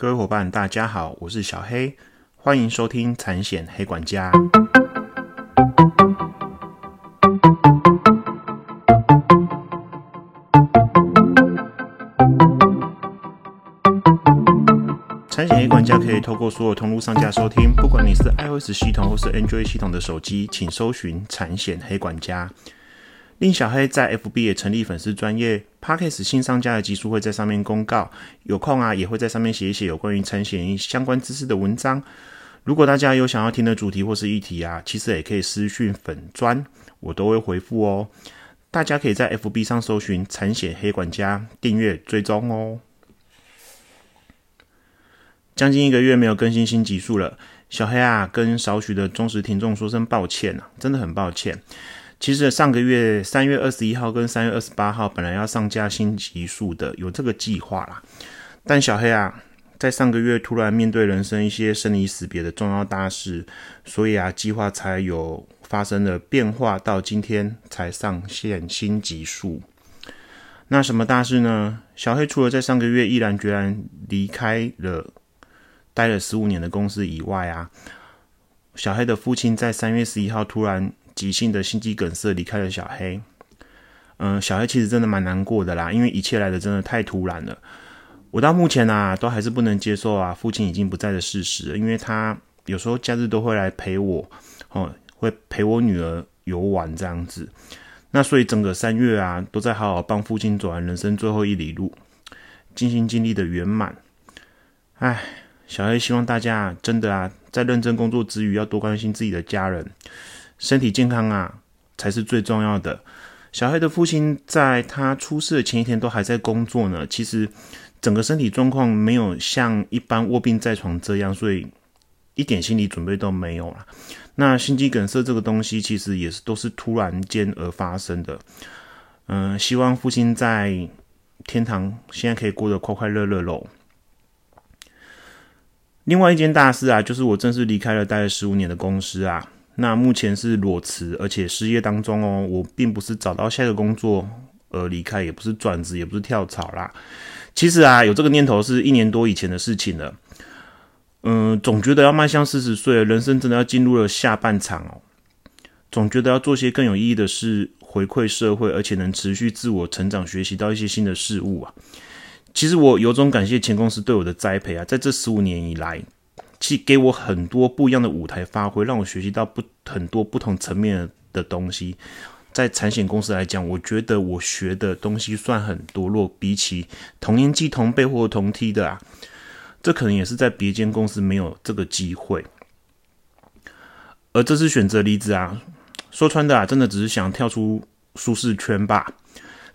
各位伙伴，大家好，我是小黑，欢迎收听产险黑管家。产险黑管家可以透过所有通路上架收听，不管你是 iOS 系统或是 Android 系统的手机，请搜寻产险黑管家。令小黑在 FB 也成立粉丝专业 p a d k a s 新商家的集数会在上面公告，有空啊也会在上面写一写有关于产险相关知识的文章。如果大家有想要听的主题或是议题啊，其实也可以私讯粉专，我都会回复哦。大家可以在 FB 上搜寻产险黑管家，订阅追踪哦。将近一个月没有更新新集数了，小黑啊，跟少许的忠实听众说声抱歉啊，真的很抱歉。其实上个月三月二十一号跟三月二十八号本来要上架新集数的，有这个计划啦。但小黑啊，在上个月突然面对人生一些生离死别的重要大事，所以啊，计划才有发生了变化，到今天才上线新集数。那什么大事呢？小黑除了在上个月毅然决然离开了。待了十五年的公司以外啊，小黑的父亲在三月十一号突然急性的心肌梗塞离开了小黑。嗯，小黑其实真的蛮难过的啦，因为一切来的真的太突然了。我到目前啊，都还是不能接受啊，父亲已经不在的事实。因为他有时候假日都会来陪我，哦，会陪我女儿游玩这样子。那所以整个三月啊，都在好好帮父亲走完人生最后一里路，尽心尽力的圆满。唉。小黑希望大家真的啊，在认真工作之余，要多关心自己的家人，身体健康啊才是最重要的。小黑的父亲在他出事的前一天都还在工作呢，其实整个身体状况没有像一般卧病在床这样，所以一点心理准备都没有了。那心肌梗塞这个东西，其实也是都是突然间而发生的。嗯，希望父亲在天堂现在可以过得快快乐乐喽。另外一件大事啊，就是我正式离开了待了十五年的公司啊。那目前是裸辞，而且失业当中哦。我并不是找到下一个工作而离开，也不是转职，也不是跳槽啦。其实啊，有这个念头是一年多以前的事情了。嗯，总觉得要迈向四十岁，人生真的要进入了下半场哦。总觉得要做些更有意义的事，回馈社会，而且能持续自我成长，学习到一些新的事物啊。其实我有种感谢前公司对我的栽培啊，在这十五年以来，其给我很多不一样的舞台发挥，让我学习到不很多不同层面的东西。在产险公司来讲，我觉得我学的东西算很多，若比起同年纪同辈或同梯的啊，这可能也是在别间公司没有这个机会。而这次选择离职啊，说穿的啊，真的只是想跳出舒适圈吧。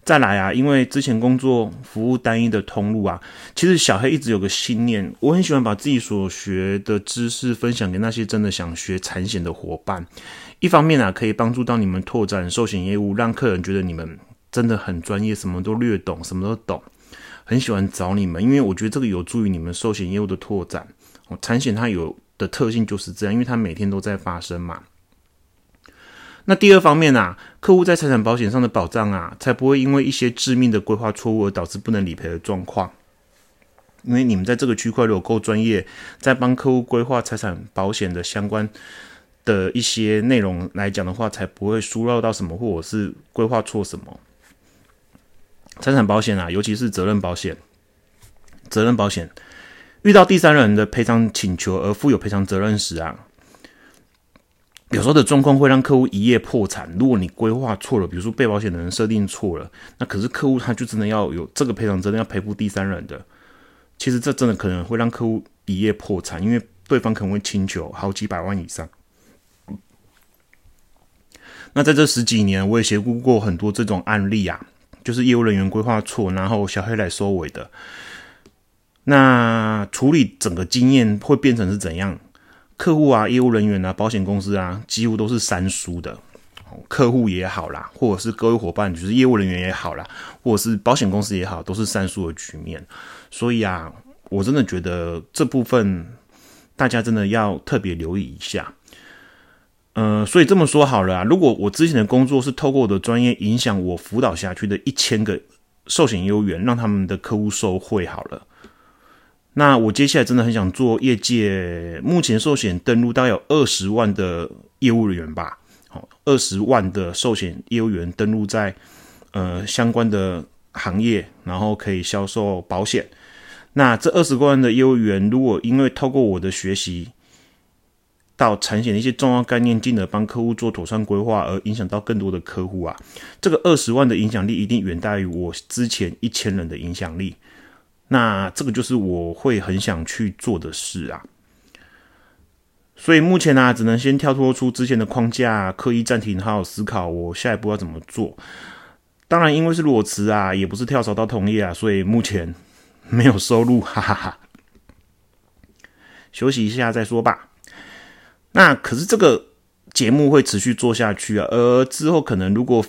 再来啊，因为之前工作服务单一的通路啊，其实小黑一直有个信念，我很喜欢把自己所学的知识分享给那些真的想学产险的伙伴。一方面啊，可以帮助到你们拓展寿险业务，让客人觉得你们真的很专业，什么都略懂，什么都懂，很喜欢找你们，因为我觉得这个有助于你们寿险业务的拓展。哦，产险它有的特性就是这样，因为它每天都在发生嘛。那第二方面啊，客户在财产保险上的保障啊，才不会因为一些致命的规划错误而导致不能理赔的状况。因为你们在这个区块如果够专业，在帮客户规划财产保险的相关的一些内容来讲的话，才不会疏漏到什么，或者是规划错什么。财产保险啊，尤其是责任保险，责任保险遇到第三人的赔偿请求而负有赔偿责任时啊。有时候的状况会让客户一夜破产。如果你规划错了，比如说被保险的人设定错了，那可是客户他就真的要有这个赔偿责任，要赔付第三人的。其实这真的可能会让客户一夜破产，因为对方可能会请求好几百万以上。那在这十几年，我也协助过很多这种案例啊，就是业务人员规划错，然后小黑来收尾的。那处理整个经验会变成是怎样？客户啊，业务人员啊，保险公司啊，几乎都是三输的。客户也好啦，或者是各位伙伴，就是业务人员也好啦，或者是保险公司也好，都是三输的局面。所以啊，我真的觉得这部分大家真的要特别留意一下。嗯，所以这么说好了啊，如果我之前的工作是透过我的专业影响我辅导下去的一千个寿险业务员，让他们的客户受惠好了。那我接下来真的很想做业界目前寿险登录大概有二十万的业务人员吧，好，二十万的寿险业务员登录在呃相关的行业，然后可以销售保险。那这二十万的业务员，如果因为透过我的学习到产险的一些重要概念，进而帮客户做妥善规划，而影响到更多的客户啊，这个二十万的影响力一定远大于我之前一千人的影响力。那这个就是我会很想去做的事啊，所以目前呢，只能先跳脱出之前的框架，刻意暂停，好好思考我下一步要怎么做。当然，因为是裸辞啊，也不是跳槽到同业啊，所以目前没有收入，哈哈哈。休息一下再说吧。那可是这个节目会持续做下去啊，而之后可能如果。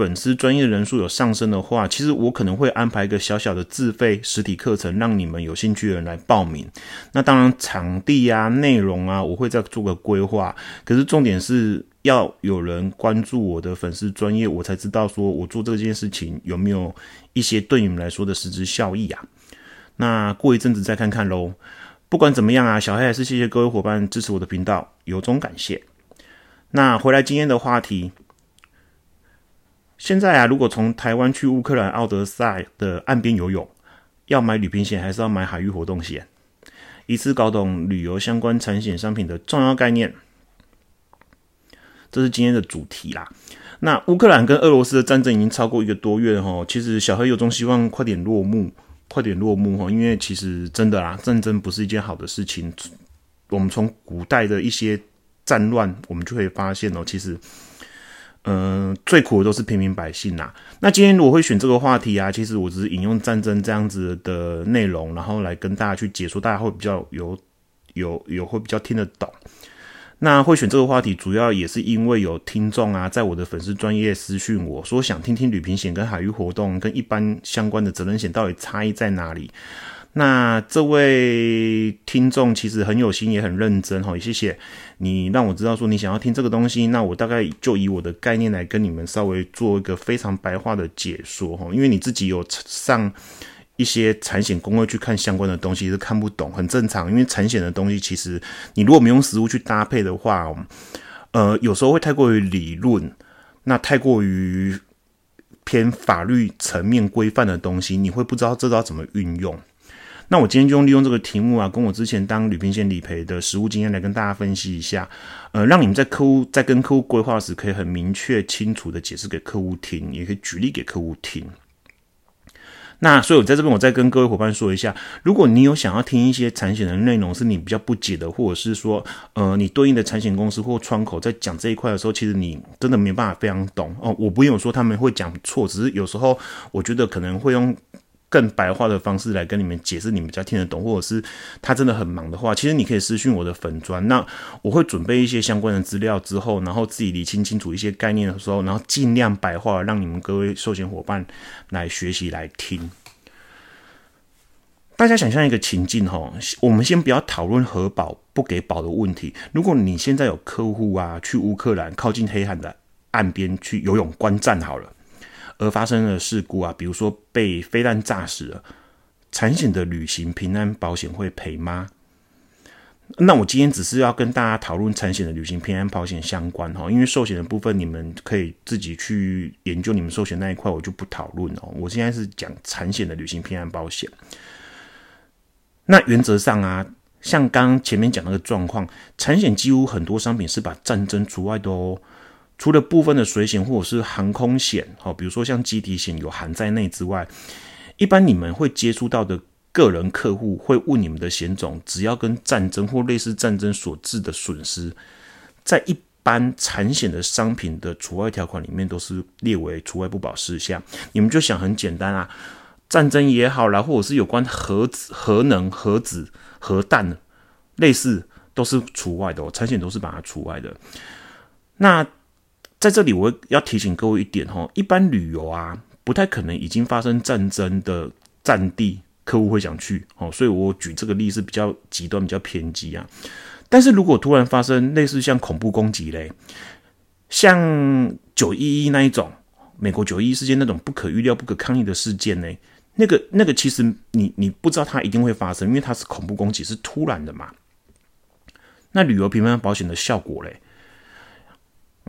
粉丝专业人数有上升的话，其实我可能会安排一个小小的自费实体课程，让你们有兴趣的人来报名。那当然，场地啊、内容啊，我会再做个规划。可是重点是要有人关注我的粉丝专业，我才知道说我做这件事情有没有一些对你们来说的实质效益啊。那过一阵子再看看喽。不管怎么样啊，小黑还是谢谢各位伙伴支持我的频道，由衷感谢。那回来今天的话题。现在啊，如果从台湾去乌克兰奥德赛的岸边游泳，要买旅行险还是要买海域活动险？一次搞懂旅游相关产险商品的重要概念，这是今天的主题啦。那乌克兰跟俄罗斯的战争已经超过一个多月哈，其实小黑有种希望快点落幕，快点落幕哈，因为其实真的啦，战争不是一件好的事情。我们从古代的一些战乱，我们就可以发现哦，其实。嗯，最苦的都是平民百姓呐。那今天我会选这个话题啊，其实我只是引用战争这样子的内容，然后来跟大家去解说，大家会比较有有有会比较听得懂。那会选这个话题，主要也是因为有听众啊，在我的粉丝专业私讯我说，想听听旅平险跟海域活动跟一般相关的责任险到底差异在哪里。那这位听众其实很有心，也很认真哈，也谢谢你让我知道说你想要听这个东西。那我大概就以我的概念来跟你们稍微做一个非常白话的解说哈，因为你自己有上一些产险工会去看相关的东西是看不懂，很正常。因为产险的东西其实你如果没用实物去搭配的话，呃，有时候会太过于理论，那太过于偏法律层面规范的东西，你会不知道这道怎么运用。那我今天就用利用这个题目啊，跟我之前当旅平险理赔的实务经验来跟大家分析一下，呃，让你们在客户在跟客户规划时，可以很明确清楚的解释给客户听，也可以举例给客户听。那所以我在这边，我再跟各位伙伴说一下，如果你有想要听一些产险的内容是你比较不解的，或者是说，呃，你对应的产险公司或窗口在讲这一块的时候，其实你真的没办法非常懂哦。我不用说他们会讲错，只是有时候我觉得可能会用。更白话的方式来跟你们解释，你们比较听得懂，或者是他真的很忙的话，其实你可以私讯我的粉砖，那我会准备一些相关的资料之后，然后自己理清清楚一些概念的时候，然后尽量白话，让你们各位寿险伙伴来学习来听。大家想象一个情境哈，我们先不要讨论核保不给保的问题。如果你现在有客户啊，去乌克兰靠近黑海的岸边去游泳观战好了。而发生的事故啊，比如说被飞弹炸死了，产险的旅行平安保险会赔吗？那我今天只是要跟大家讨论产险的旅行平安保险相关哈，因为寿险的部分你们可以自己去研究，你们寿险那一块我就不讨论哦。我现在是讲产险的旅行平安保险。那原则上啊，像刚前面讲那个状况，产险几乎很多商品是把战争除外的哦。除了部分的水险或者是航空险，哈，比如说像机体险有含在内之外，一般你们会接触到的个人客户会问你们的险种，只要跟战争或类似战争所致的损失，在一般产险的商品的除外条款里面都是列为除外不保事项。你们就想很简单啊，战争也好啦，或者是有关核子、核能、核子、核弹类似都是除外的哦，产险都是把它除外的。那在这里，我要提醒各位一点哈，一般旅游啊，不太可能已经发生战争的战地，客户会想去哦，所以我举这个例是比较极端、比较偏激啊。但是如果突然发生类似像恐怖攻击嘞，像九一一那一种，美国九一一事件那种不可预料、不可抗力的事件呢，那个那个其实你你不知道它一定会发生，因为它是恐怖攻击，是突然的嘛。那旅游平安保险的效果嘞？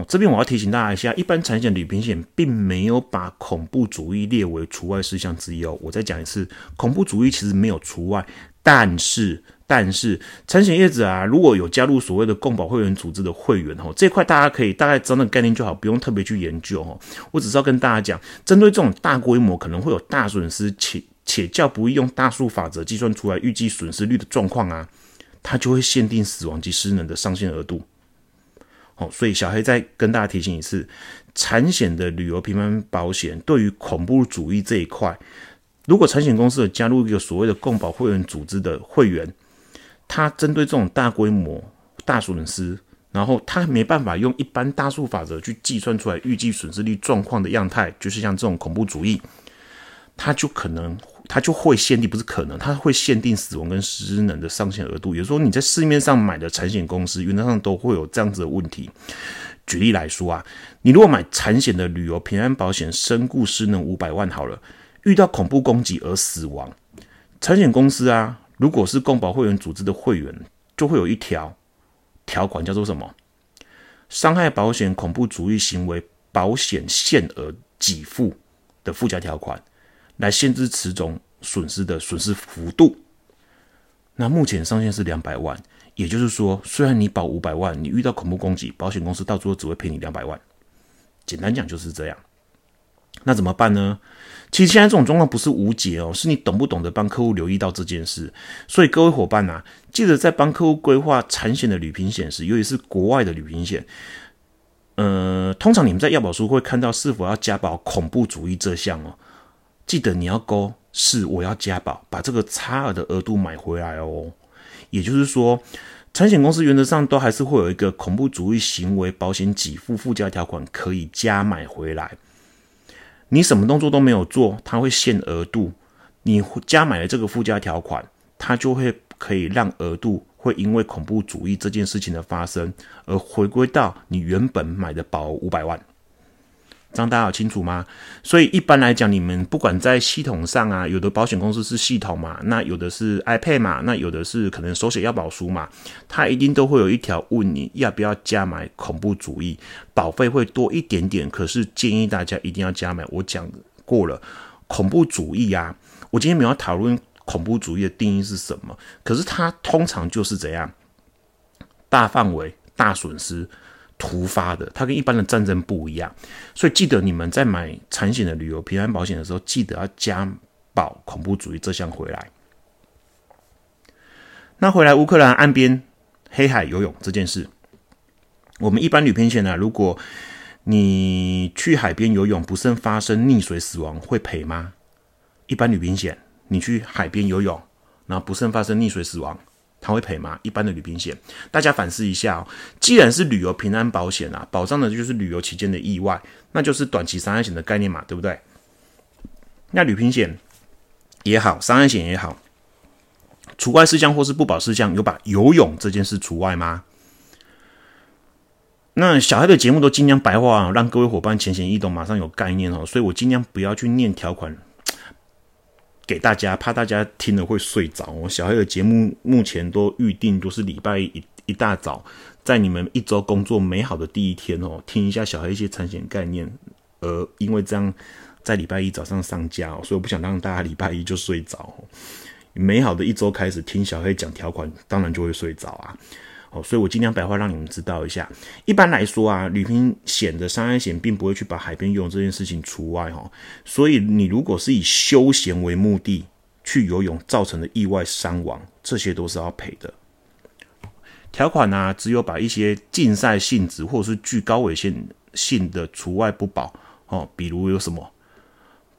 这边我要提醒大家一下，一般产险旅平险并没有把恐怖主义列为除外事项之一哦。我再讲一次，恐怖主义其实没有除外，但是但是产险业者啊，如果有加入所谓的共保会员组织的会员哦，这块大家可以大概知道那个概念就好，不用特别去研究哦。我只是要跟大家讲，针对这种大规模可能会有大损失且且较不易用大数法则计算出来预计损失率的状况啊，它就会限定死亡及失能的上限额度。哦，所以小黑再跟大家提醒一次，产险的旅游平安保险对于恐怖主义这一块，如果产险公司有加入一个所谓的共保会员组织的会员，他针对这种大规模大损失，然后他没办法用一般大数法则去计算出来预计损失率状况的样态，就是像这种恐怖主义，他就可能。它就会限定，不是可能，它会限定死亡跟失能的上限额度。也就是说，你在市面上买的产险公司，原则上都会有这样子的问题。举例来说啊，你如果买产险的旅游平安保险，身故失能五百万好了，遇到恐怖攻击而死亡，产险公司啊，如果是共保会员组织的会员，就会有一条条款叫做什么？伤害保险恐怖主义行为保险限额给付的附加条款。来限制此种损失的损失幅度。那目前上限是两百万，也就是说，虽然你保五百万，你遇到恐怖攻击，保险公司到最后只会赔你两百万。简单讲就是这样。那怎么办呢？其实现在这种状况不是无解哦，是你懂不懂得帮客户留意到这件事。所以各位伙伴呐，记得在帮客户规划产险的旅平险时，尤其是国外的旅平险，呃，通常你们在要保书会看到是否要加保恐怖主义这项哦。记得你要勾是我要加保，把这个差额的额度买回来哦。也就是说，产险公司原则上都还是会有一个恐怖主义行为保险给付附加条款，可以加买回来。你什么动作都没有做，它会限额度。你加买了这个附加条款，它就会可以让额度会因为恐怖主义这件事情的发生而回归到你原本买的保五百万。这样大家有清楚吗？所以一般来讲，你们不管在系统上啊，有的保险公司是系统嘛，那有的是 iPad 嘛，那有的是可能手写要保书嘛，它一定都会有一条问你要不要加买恐怖主义，保费会多一点点，可是建议大家一定要加买。我讲过了，恐怖主义啊，我今天没有讨论恐怖主义的定义是什么，可是它通常就是怎样，大范围大损失。突发的，它跟一般的战争不一样，所以记得你们在买产险的旅游平安保险的时候，记得要加保恐怖主义这项回来。那回来乌克兰岸边黑海游泳这件事，我们一般旅平险呢，如果你去海边游泳不慎发生溺水死亡，会赔吗？一般旅平险，你去海边游泳，然后不慎发生溺水死亡。他会赔吗？一般的旅平险，大家反思一下哦。既然是旅游平安保险啊，保障的就是旅游期间的意外，那就是短期伤害险的概念嘛，对不对？那旅平险也好，伤害险也好，除外事项或是不保事项，有把游泳这件事除外吗？那小孩的节目都尽量白话，让各位伙伴浅显易懂，马上有概念哦。所以我尽量不要去念条款。给大家，怕大家听了会睡着。我小黑的节目目前都预定都是礼拜一一大早，在你们一周工作美好的第一天哦，听一下小黑一些产险概念。而因为这样在礼拜一早上上架，所以我不想让大家礼拜一就睡着。美好的一周开始听小黑讲条款，当然就会睡着啊。哦，所以我尽量白话让你们知道一下。一般来说啊，旅行险的伤害险并不会去把海边游泳这件事情除外哈。所以你如果是以休闲为目的去游泳造成的意外伤亡，这些都是要赔的。条款呢，只有把一些竞赛性质或者是具高危险性的除外不保哦。比如有什么？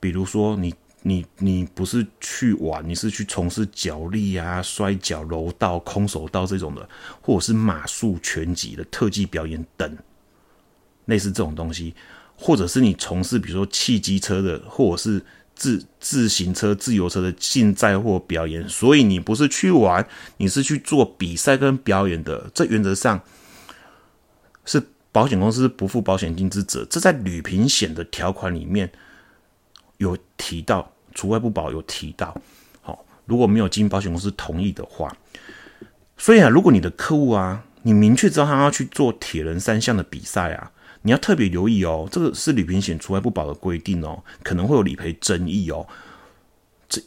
比如说你。你你不是去玩，你是去从事脚力啊、摔跤、柔道、空手道这种的，或者是马术、拳击的特技表演等，类似这种东西，或者是你从事比如说汽机车的，或者是自自行车、自由车的竞赛或表演，所以你不是去玩，你是去做比赛跟表演的，这原则上是保险公司不付保险金之责，这在旅平险的条款里面有提到。除外不保有提到，好，如果没有经保险公司同意的话，所以啊，如果你的客户啊，你明确知道他要去做铁人三项的比赛啊，你要特别留意哦，这个是旅平险除外不保的规定哦，可能会有理赔争议哦，这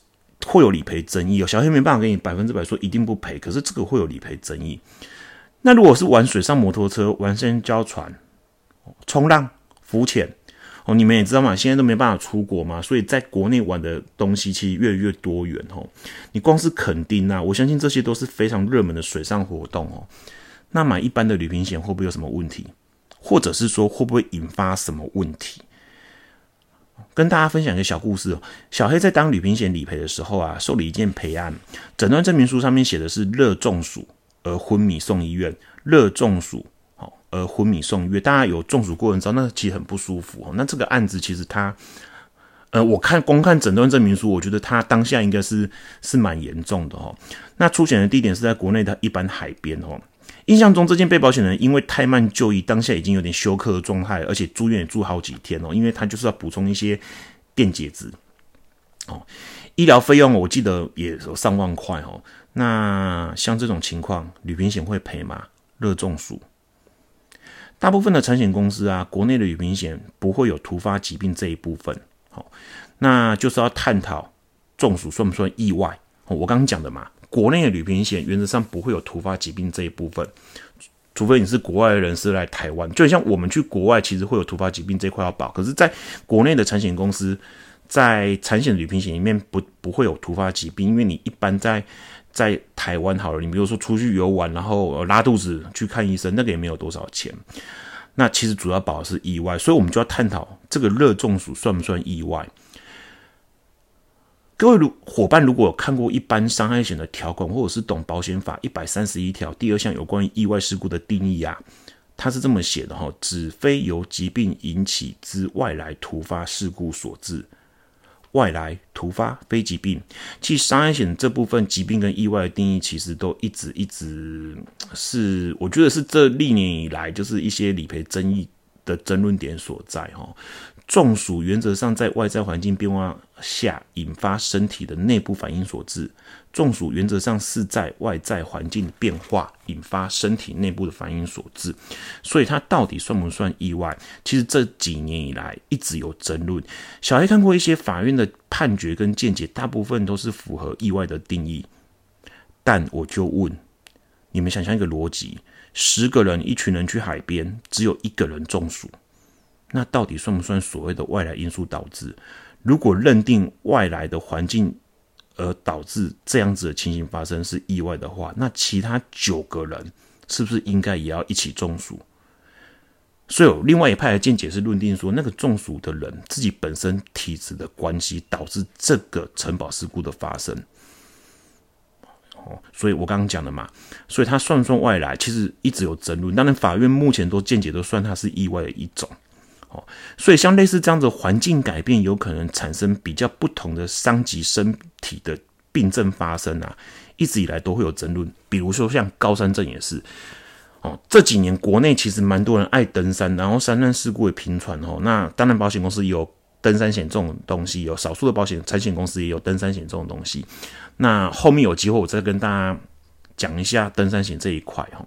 会有理赔争议哦，小黑没办法给你百分之百说一定不赔，可是这个会有理赔争议。那如果是玩水上摩托车、玩香蕉船、冲浪、浮潜。哦，你们也知道嘛，现在都没办法出国嘛，所以在国内玩的东西其实越来越多元哦。你光是垦丁啊，我相信这些都是非常热门的水上活动哦。那买一般的旅行险会不会有什么问题？或者是说会不会引发什么问题？跟大家分享一个小故事哦。小黑在当旅行险理赔的时候啊，受理一件赔案，诊断证明书上面写的是热中暑而昏迷送医院，热中暑。呃，昏迷送医院，大家有中暑过人知道，那其实很不舒服哦。那这个案子其实他，呃，我看公看诊断证明书，我觉得他当下应该是是蛮严重的哦。那出险的地点是在国内的一般海边哦。印象中，这件被保险人因为太慢就医，当下已经有点休克的状态，而且住院也住好几天哦。因为他就是要补充一些电解质哦。医疗费用我记得也有上万块哦。那像这种情况，旅行险会赔吗？热中暑？大部分的产险公司啊，国内的旅行险不会有突发疾病这一部分。好，那就是要探讨中暑算不算意外。我刚刚讲的嘛，国内的旅行险原则上不会有突发疾病这一部分，除非你是国外的人士来台湾。就像我们去国外，其实会有突发疾病这块要保，可是在国内的产险公司，在产险的旅行险里面不不会有突发疾病，因为你一般在。在台湾好了，你比如说出去游玩，然后拉肚子去看医生，那个也没有多少钱。那其实主要保的是意外，所以我们就要探讨这个热中暑算不算意外。各位如伙伴如果有看过一般伤害险的条款，或者是懂保险法一百三十一条第二项有关于意外事故的定义啊，它是这么写的哈：只非由疾病引起之外来突发事故所致。外来突发非疾病，其实商业险这部分疾病跟意外的定义，其实都一直一直是，我觉得是这历年以来就是一些理赔争议的争论点所在哈。中暑原则上在外在环境变化下引发身体的内部反应所致。中暑原则上是在外在环境变化引发身体内部的反应所致，所以它到底算不算意外？其实这几年以来一直有争论。小黑看过一些法院的判决跟见解，大部分都是符合意外的定义。但我就问你们，想象一个逻辑：十个人，一群人去海边，只有一个人中暑。那到底算不算所谓的外来因素导致？如果认定外来的环境而导致这样子的情形发生是意外的话，那其他九个人是不是应该也要一起中暑？所以另外一派的见解是论定说，那个中暑的人自己本身体质的关系导致这个城堡事故的发生。哦，所以我刚刚讲的嘛，所以他算不算外来，其实一直有争论。当然，法院目前都见解都算它是意外的一种。哦所以像类似这样子环境改变，有可能产生比较不同的伤及身体的病症发生啊，一直以来都会有争论。比如说像高山症也是，哦，这几年国内其实蛮多人爱登山，然后山难事故也频传哦。那当然保险公司有登山险这种东西，有少数的保险产险公司也有登山险这种东西。那后面有机会我再跟大家讲一下登山险这一块哈。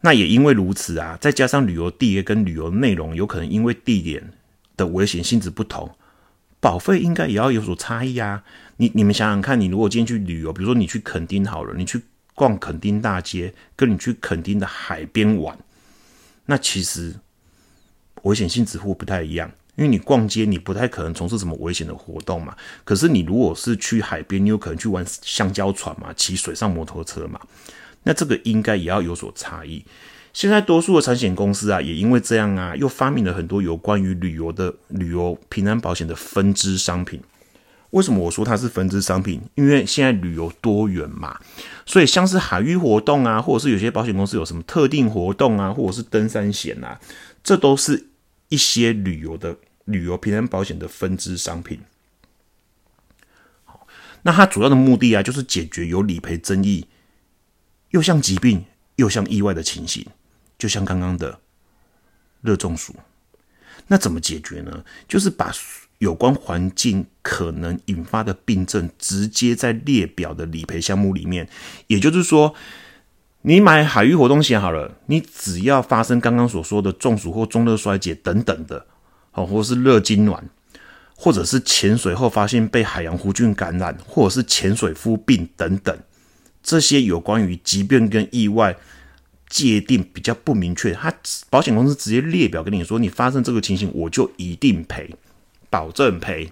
那也因为如此啊，再加上旅游地跟旅游内容有可能因为地点的危险性质不同，保费应该也要有所差异啊。你你们想想看，你如果今天去旅游，比如说你去垦丁好了，你去逛垦丁大街，跟你去垦丁的海边玩，那其实危险性质会不太一样。因为你逛街，你不太可能从事什么危险的活动嘛。可是你如果是去海边，你有可能去玩香蕉船嘛，骑水上摩托车嘛。那这个应该也要有所差异。现在多数的产险公司啊，也因为这样啊，又发明了很多有关于旅游的旅游平安保险的分支商品。为什么我说它是分支商品？因为现在旅游多元嘛，所以像是海域活动啊，或者是有些保险公司有什么特定活动啊，或者是登山险啊，这都是一些旅游的旅游平安保险的分支商品。那它主要的目的啊，就是解决有理赔争议。又像疾病又像意外的情形，就像刚刚的热中暑，那怎么解决呢？就是把有关环境可能引发的病症，直接在列表的理赔项目里面。也就是说，你买海域活动险好了，你只要发生刚刚所说的中暑或中热衰竭等等的，哦，或是热痉挛，或者是潜水后发现被海洋弧菌感染，或者是潜水夫病等等，这些有关于疾病跟意外。界定比较不明确，他保险公司直接列表跟你说，你发生这个情形，我就一定赔，保证赔。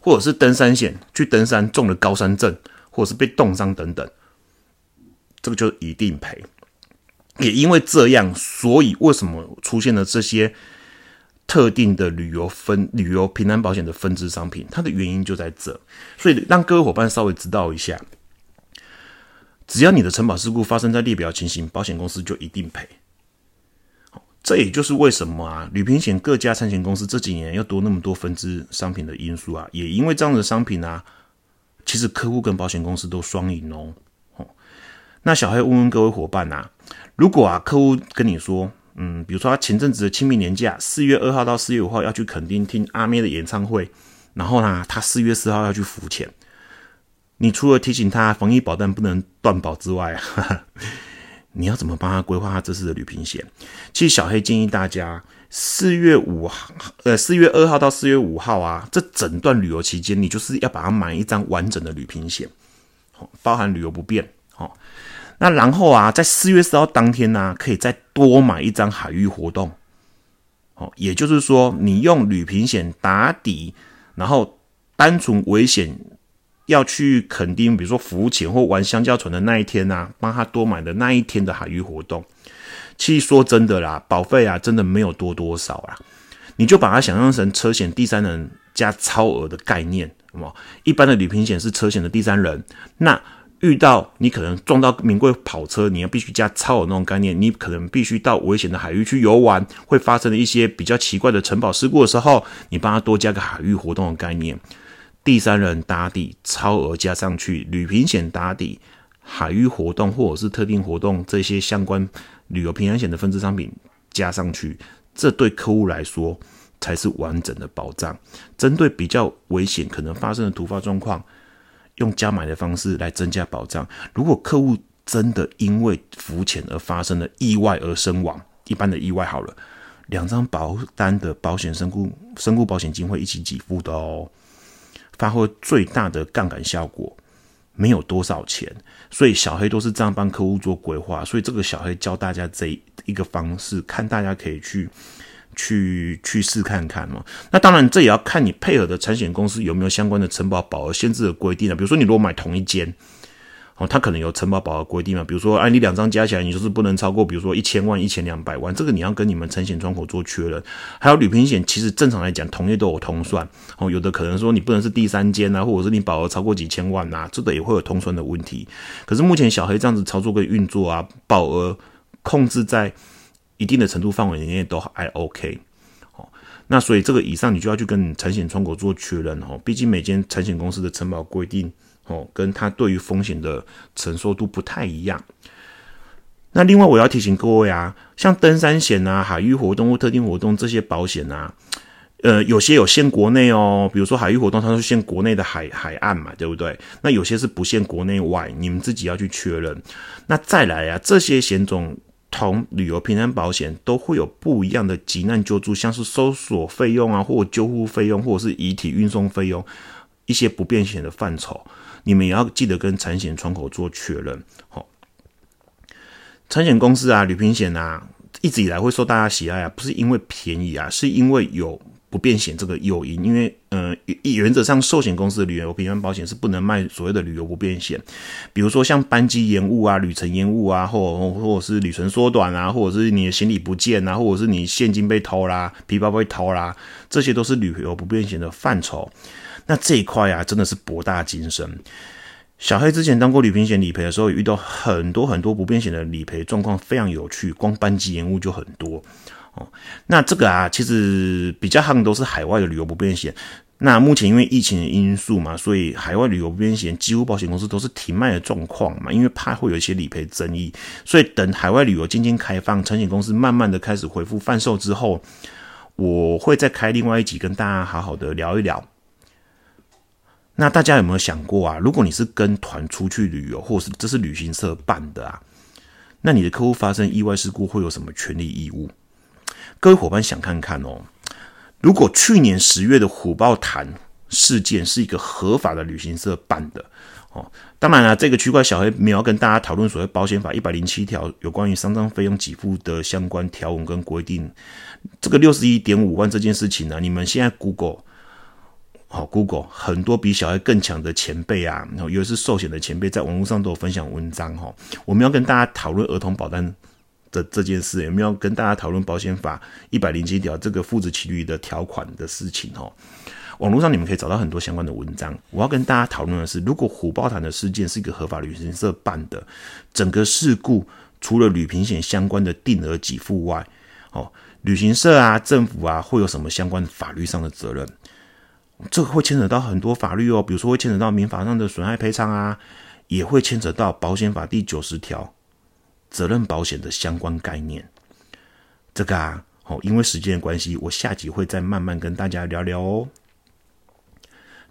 或者是登山险，去登山中了高山症，或者是被冻伤等等，这个就一定赔。也因为这样，所以为什么出现了这些特定的旅游分旅游平安保险的分支商品？它的原因就在这，所以让各位伙伴稍微知道一下。只要你的承保事故发生在列表情形，保险公司就一定赔。这也就是为什么啊，旅平险各家产险公司这几年要多那么多分支商品的因素啊，也因为这样的商品啊，其实客户跟保险公司都双赢哦。那小黑问问各位伙伴呐，如果啊客户跟你说，嗯，比如说他前阵子的清明年假，四月二号到四月五号要去垦丁听阿妹的演唱会，然后呢，他四月四号要去浮潜。你除了提醒他防疫保单不能断保之外，你要怎么帮他规划他这次的旅行险？其实小黑建议大家，四月五号，呃，四月二号到四月五号啊，这整段旅游期间，你就是要把它买一张完整的旅行险，包含旅游不便，那然后啊，在四月四号当天呢，可以再多买一张海域活动，哦，也就是说，你用旅平险打底，然后单纯危险。要去垦丁，比如说浮潜或玩香蕉船的那一天啊，帮他多买的那一天的海域活动。其实说真的啦，保费啊，真的没有多多少啊。你就把它想象成车险第三人加超额的概念，什么？一般的旅平险是车险的第三人，那遇到你可能撞到名贵跑车，你要必须加超额那种概念，你可能必须到危险的海域去游玩，会发生的一些比较奇怪的城堡事故的时候，你帮他多加个海域活动的概念。第三人打底，超额加上去，旅平险打底，海域活动或者是特定活动这些相关旅游平安险的分支商品加上去，这对客户来说才是完整的保障。针对比较危险可能发生的突发状况，用加买的方式来增加保障。如果客户真的因为浮潜而发生了意外而身亡，一般的意外好了，两张保单的保险身故身故保险金会一起给付的哦。发挥最大的杠杆效果，没有多少钱，所以小黑都是这样帮客户做规划。所以这个小黑教大家这一个方式，看大家可以去去去试看看嘛。那当然，这也要看你配合的产险公司有没有相关的承保保额限制的规定啊。比如说，你如果买同一间。哦，它可能有承保保额规定嘛？比如说，哎，你两张加起来，你就是不能超过，比如说一千万、一千两百万，这个你要跟你们承险窗口做确认。还有旅平险，其实正常来讲，同业都有通算。哦，有的可能说你不能是第三间啊，或者是你保额超过几千万呐，这个也会有通算的问题。可是目前小黑这样子操作跟运作啊，保额控制在一定的程度范围内都还 OK。哦，那所以这个以上你就要去跟产险窗口做确认哦，毕竟每间产险公司的承保规定。哦，跟他对于风险的承受度不太一样。那另外我要提醒各位啊，像登山险啊、海域活动或特定活动这些保险啊，呃，有些有限国内哦，比如说海域活动，它是限国内的海海岸嘛，对不对？那有些是不限国内外，你们自己要去确认。那再来啊，这些险种同旅游平安保险都会有不一样的急难救助，像是搜索费用啊，或救护费用，或者是遗体运送费用，一些不便险的范畴。你们也要记得跟产险窗口做确认。好，产险公司啊，旅平险啊，一直以来会受大家喜爱啊，不是因为便宜啊，是因为有不便险这个诱因。因为，呃，原则上寿险公司的旅游平安保险是不能卖所谓的旅游不便险，比如说像班机延误啊、旅程延误啊，或或者是旅程缩短啊，或者是你的行李不见啊，或者是你现金被偷啦、皮包被偷啦，这些都是旅游不便险的范畴。那这一块啊，真的是博大精深。小黑之前当过旅行险理赔的时候，遇到很多很多不便险的理赔状况，非常有趣。光班机延误就很多哦。那这个啊，其实比较夯都是海外的旅游不便险。那目前因为疫情的因素嘛，所以海外旅游不便险几乎保险公司都是停卖的状况嘛，因为怕会有一些理赔争议。所以等海外旅游渐渐开放，产险公司慢慢的开始恢复贩售之后。我会再开另外一集跟大家好好的聊一聊。那大家有没有想过啊？如果你是跟团出去旅游，或是这是旅行社办的啊，那你的客户发生意外事故会有什么权利义务？各位伙伴想看看哦。如果去年十月的虎豹潭事件是一个合法的旅行社办的哦，当然了，这个区块小黑没有跟大家讨论所谓保险法一百零七条有关于丧葬费用给付的相关条文跟规定。这个六十一点五万这件事情呢，你们现在 Google 好 Google 很多比小黑更强的前辈啊，然后尤其是寿险的前辈，在网络上都有分享文章哈。我们要跟大家讨论儿童保单。的这件事有没有跟大家讨论保险法一百零七条这个父子骑驴的条款的事情哦？网络上你们可以找到很多相关的文章。我要跟大家讨论的是，如果虎豹潭的事件是一个合法旅行社办的，整个事故除了旅平险相关的定额给付外，哦，旅行社啊、政府啊会有什么相关法律上的责任？这个会牵扯到很多法律哦，比如说会牵扯到民法上的损害赔偿啊，也会牵扯到保险法第九十条。责任保险的相关概念，这个啊，哦，因为时间的关系，我下集会再慢慢跟大家聊聊哦。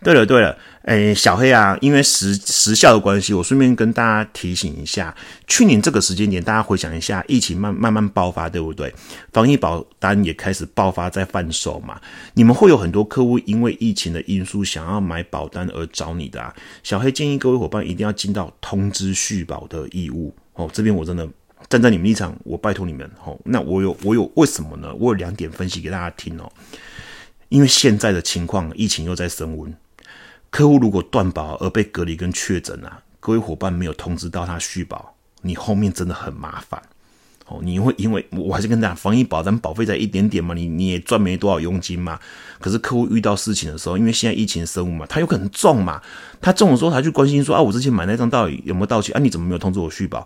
对了对了，诶，小黑啊，因为时时效的关系，我顺便跟大家提醒一下，去年这个时间点，大家回想一下，疫情慢慢慢爆发，对不对？防疫保单也开始爆发在贩售嘛。你们会有很多客户因为疫情的因素想要买保单而找你的啊。小黑建议各位伙伴一定要尽到通知续保的义务。哦，这边我真的站在你们立场，我拜托你们。哦，那我有我有为什么呢？我有两点分析给大家听哦。因为现在的情况，疫情又在升温，客户如果断保而被隔离跟确诊啊，各位伙伴没有通知到他续保，你后面真的很麻烦。哦，你会因为我还是跟大家防疫保单保费在一点点嘛，你你也赚没多少佣金嘛。可是客户遇到事情的时候，因为现在疫情生物嘛，他有可能中嘛。他中的时候，他去关心说啊，我之前买那张到底有没有到期啊？你怎么没有通知我续保？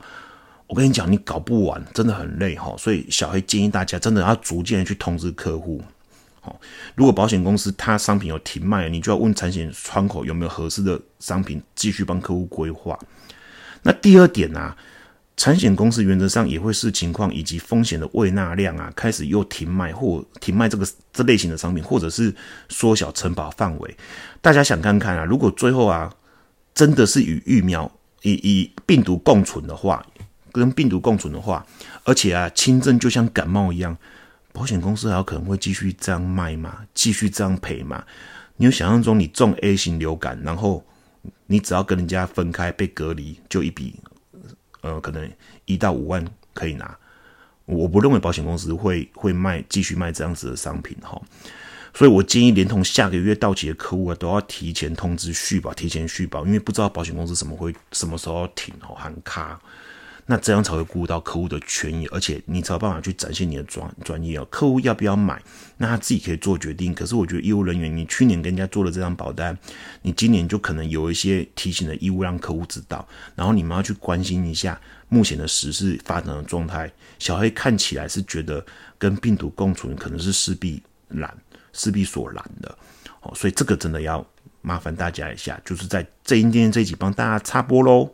我跟你讲，你搞不完，真的很累哈。所以小黑建议大家，真的要逐渐的去通知客户。好，如果保险公司它商品有停卖，你就要问产险窗口有没有合适的商品，继续帮客户规划。那第二点呢？产险公司原则上也会视情况以及风险的未纳量啊，开始又停卖或停卖这个这类型的商品，或者是缩小承保范围。大家想看看啊，如果最后啊真的是与疫苗以以病毒共存的话，跟病毒共存的话，而且啊轻症就像感冒一样，保险公司还有可能会继续这样卖吗？继续这样赔吗？你有想象中你中 A 型流感，然后你只要跟人家分开被隔离，就一笔。呃，可能一到五万可以拿，我不认为保险公司会会卖继续卖这样子的商品哈，所以我建议连同下个月到期的客户啊，都要提前通知续保，提前续保，因为不知道保险公司什么会什么时候停哦，喊卡。那这样才会顾到客户的权益，而且你才有办法去展现你的专专业哦。客户要不要买，那他自己可以做决定。可是我觉得业务人员，你去年跟人家做了这张保单，你今年就可能有一些提醒的义务让客户知道。然后你们要去关心一下目前的时事发展的状态。小黑看起来是觉得跟病毒共存可能是势必然、势必所然的哦，所以这个真的要麻烦大家一下，就是在这一天这一集帮大家插播喽。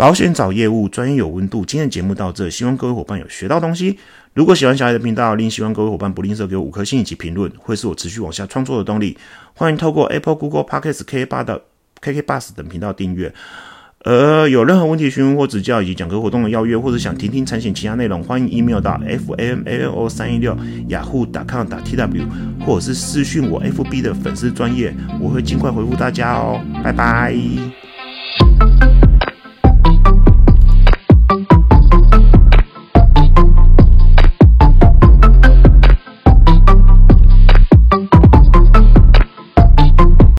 保险找业务，专业有温度。今天的节目到这，希望各位伙伴有学到东西。如果喜欢小海的频道，另希望各位伙伴不吝啬给我五颗星以及评论，会是我持续往下创作的动力。欢迎透过 Apple、Google Podcast、K 八的 KK Bus 等频道订阅。呃，有任何问题询问或指教，以及讲课活动的邀约，或者想听听产险其他内容，欢迎 email 到 f m a o 三一六雅虎打 com 打 tw，或者是私讯我 FB 的粉丝专业，我会尽快回复大家哦。拜拜。